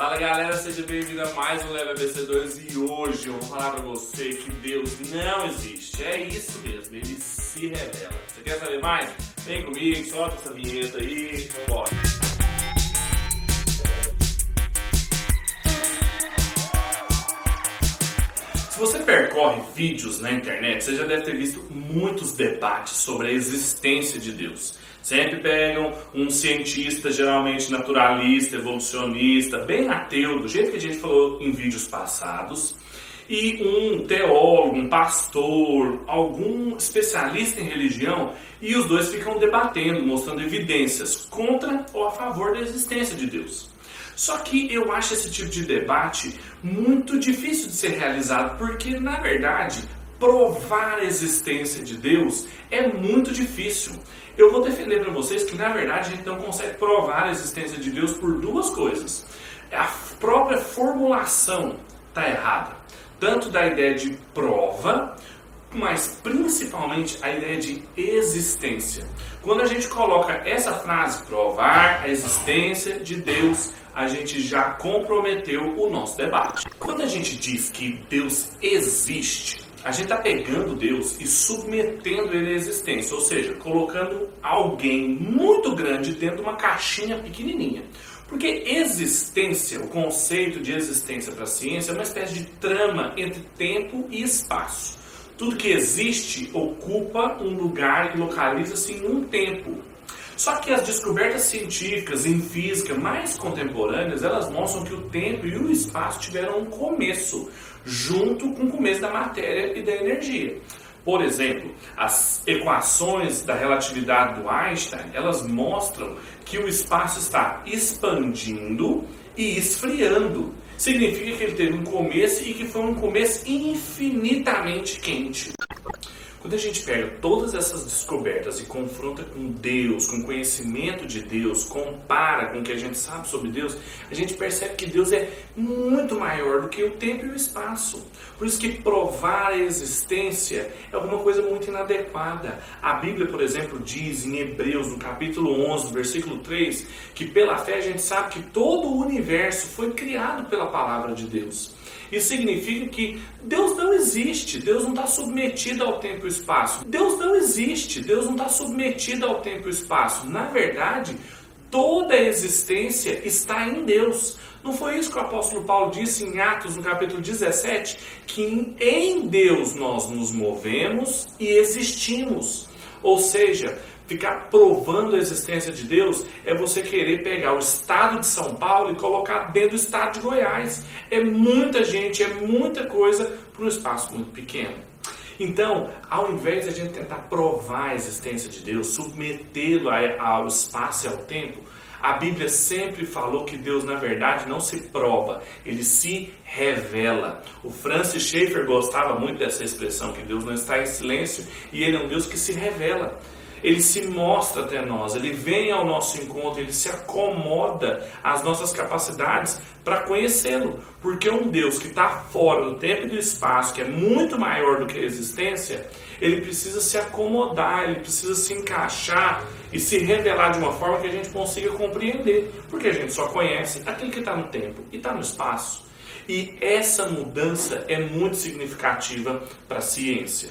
Fala galera, seja bem-vindo a mais um Leva BC2 e hoje eu vou falar pra você que Deus não existe. É isso mesmo, ele se revela. Você quer saber mais? Vem comigo, solta essa vinheta aí, bora. Se você percorre vídeos na internet, você já deve ter visto muitos debates sobre a existência de Deus. Sempre pegam um cientista, geralmente naturalista, evolucionista, bem ateu, do jeito que a gente falou em vídeos passados, e um teólogo, um pastor, algum especialista em religião, e os dois ficam debatendo, mostrando evidências contra ou a favor da existência de Deus. Só que eu acho esse tipo de debate muito difícil de ser realizado, porque na verdade provar a existência de Deus é muito difícil. Eu vou defender para vocês que, na verdade, a gente não consegue provar a existência de Deus por duas coisas. A própria formulação está errada, tanto da ideia de prova, mas principalmente a ideia de existência. Quando a gente coloca essa frase, provar a existência de Deus, a gente já comprometeu o nosso debate. Quando a gente diz que Deus existe, a gente está pegando Deus e submetendo ele à existência, ou seja, colocando alguém muito grande dentro de uma caixinha pequenininha. Porque existência, o conceito de existência para a ciência é uma espécie de trama entre tempo e espaço. Tudo que existe ocupa um lugar e localiza-se em um tempo. Só que as descobertas científicas em física mais contemporâneas, elas mostram que o tempo e o espaço tiveram um começo, junto com o começo da matéria e da energia. Por exemplo, as equações da relatividade do Einstein, elas mostram que o espaço está expandindo e esfriando. Significa que ele teve um começo e que foi um começo infinitamente quente. Quando a gente pega todas essas descobertas e confronta com Deus, com o conhecimento de Deus, compara com o que a gente sabe sobre Deus, a gente percebe que Deus é muito maior do que o tempo e o espaço. Por isso que provar a existência é alguma coisa muito inadequada. A Bíblia, por exemplo, diz em Hebreus, no capítulo 11, versículo 3, que pela fé a gente sabe que todo o universo foi criado pela palavra de Deus. Isso significa que Deus não existe, Deus não está submetido ao tempo e espaço. Deus não existe, Deus não está submetido ao tempo e espaço. Na verdade, toda a existência está em Deus. Não foi isso que o apóstolo Paulo disse em Atos, no capítulo 17? Que em Deus nós nos movemos e existimos. Ou seja, Ficar provando a existência de Deus é você querer pegar o estado de São Paulo e colocar dentro do estado de Goiás. É muita gente, é muita coisa para um espaço muito pequeno. Então, ao invés de a gente tentar provar a existência de Deus, submetê-lo ao espaço e ao tempo, a Bíblia sempre falou que Deus, na verdade, não se prova, ele se revela. O Francis Schaeffer gostava muito dessa expressão, que Deus não está em silêncio e ele é um Deus que se revela ele se mostra até nós, ele vem ao nosso encontro, ele se acomoda às nossas capacidades para conhecê-lo. Porque um Deus que está fora do tempo e do espaço, que é muito maior do que a existência, ele precisa se acomodar, ele precisa se encaixar e se revelar de uma forma que a gente consiga compreender. Porque a gente só conhece aquele que está no tempo e está no espaço. E essa mudança é muito significativa para a ciência.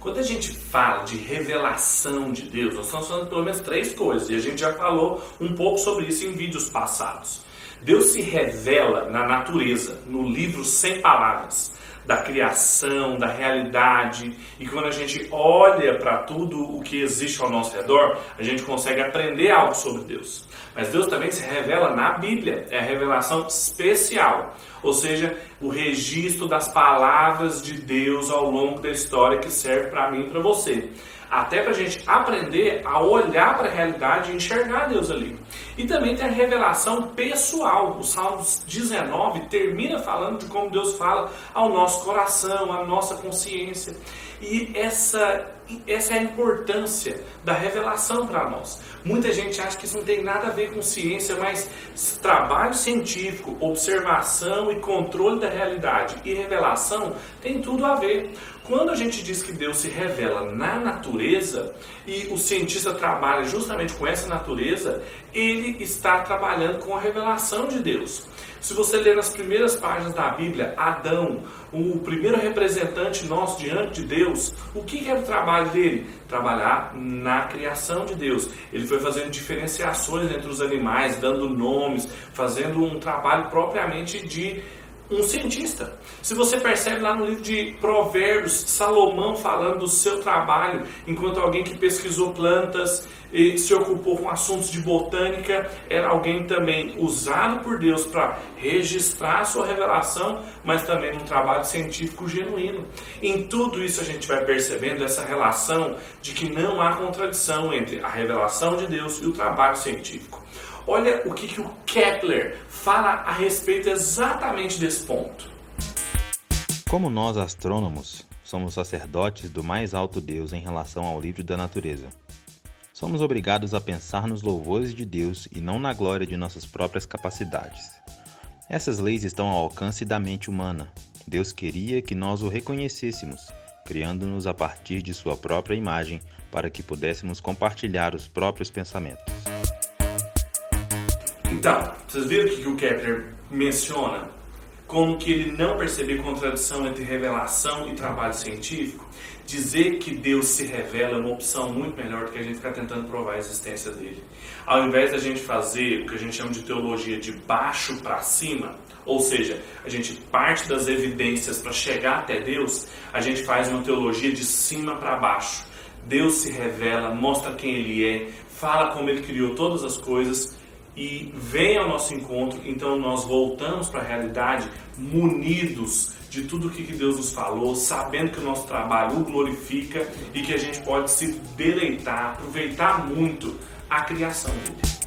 Quando a gente fala de revelação de Deus, nós estamos falando pelo menos três coisas, e a gente já falou um pouco sobre isso em vídeos passados. Deus se revela na natureza, no livro sem palavras, da criação, da realidade, e quando a gente olha para tudo o que existe ao nosso redor, a gente consegue aprender algo sobre Deus. Mas Deus também se revela na Bíblia, é a revelação especial, ou seja, o registro das palavras de Deus ao longo da história que serve para mim e para você. Até para a gente aprender a olhar para a realidade e enxergar Deus ali. E também tem a revelação pessoal. O Salmos 19 termina falando de como Deus fala ao nosso coração, à nossa consciência. E essa, essa é a importância da revelação para nós. Muita gente acha que isso não tem nada a ver com ciência, mas trabalho científico, observação e controle da realidade e revelação tem tudo a ver. Quando a gente diz que Deus se revela na natureza e o cientista trabalha justamente com essa natureza, ele está trabalhando com a revelação de Deus. Se você ler nas primeiras páginas da Bíblia, Adão, o primeiro representante nosso diante de Deus, o que era o trabalho dele? Trabalhar na criação de Deus. Ele foi fazendo diferenciações entre os animais, dando nomes, fazendo um trabalho propriamente de um cientista. Se você percebe lá no livro de Provérbios, Salomão falando do seu trabalho enquanto alguém que pesquisou plantas e se ocupou com assuntos de botânica, era alguém também usado por Deus para registrar sua revelação, mas também um trabalho científico genuíno. Em tudo isso a gente vai percebendo essa relação de que não há contradição entre a revelação de Deus e o trabalho científico. Olha o que, que o Kepler fala a respeito exatamente desse ponto. Como nós, astrônomos, somos sacerdotes do mais alto Deus em relação ao livro da natureza, somos obrigados a pensar nos louvores de Deus e não na glória de nossas próprias capacidades. Essas leis estão ao alcance da mente humana. Deus queria que nós o reconhecêssemos, criando-nos a partir de sua própria imagem para que pudéssemos compartilhar os próprios pensamentos. Então, vocês viram o que o Kepler menciona? Como que ele não percebeu contradição entre revelação e trabalho científico? Dizer que Deus se revela é uma opção muito melhor do que a gente ficar tentando provar a existência dele. Ao invés da gente fazer o que a gente chama de teologia de baixo para cima, ou seja, a gente parte das evidências para chegar até Deus, a gente faz uma teologia de cima para baixo. Deus se revela, mostra quem Ele é, fala como Ele criou todas as coisas e vem ao nosso encontro, então nós voltamos para a realidade munidos de tudo o que Deus nos falou, sabendo que o nosso trabalho o glorifica e que a gente pode se deleitar, aproveitar muito a criação dele.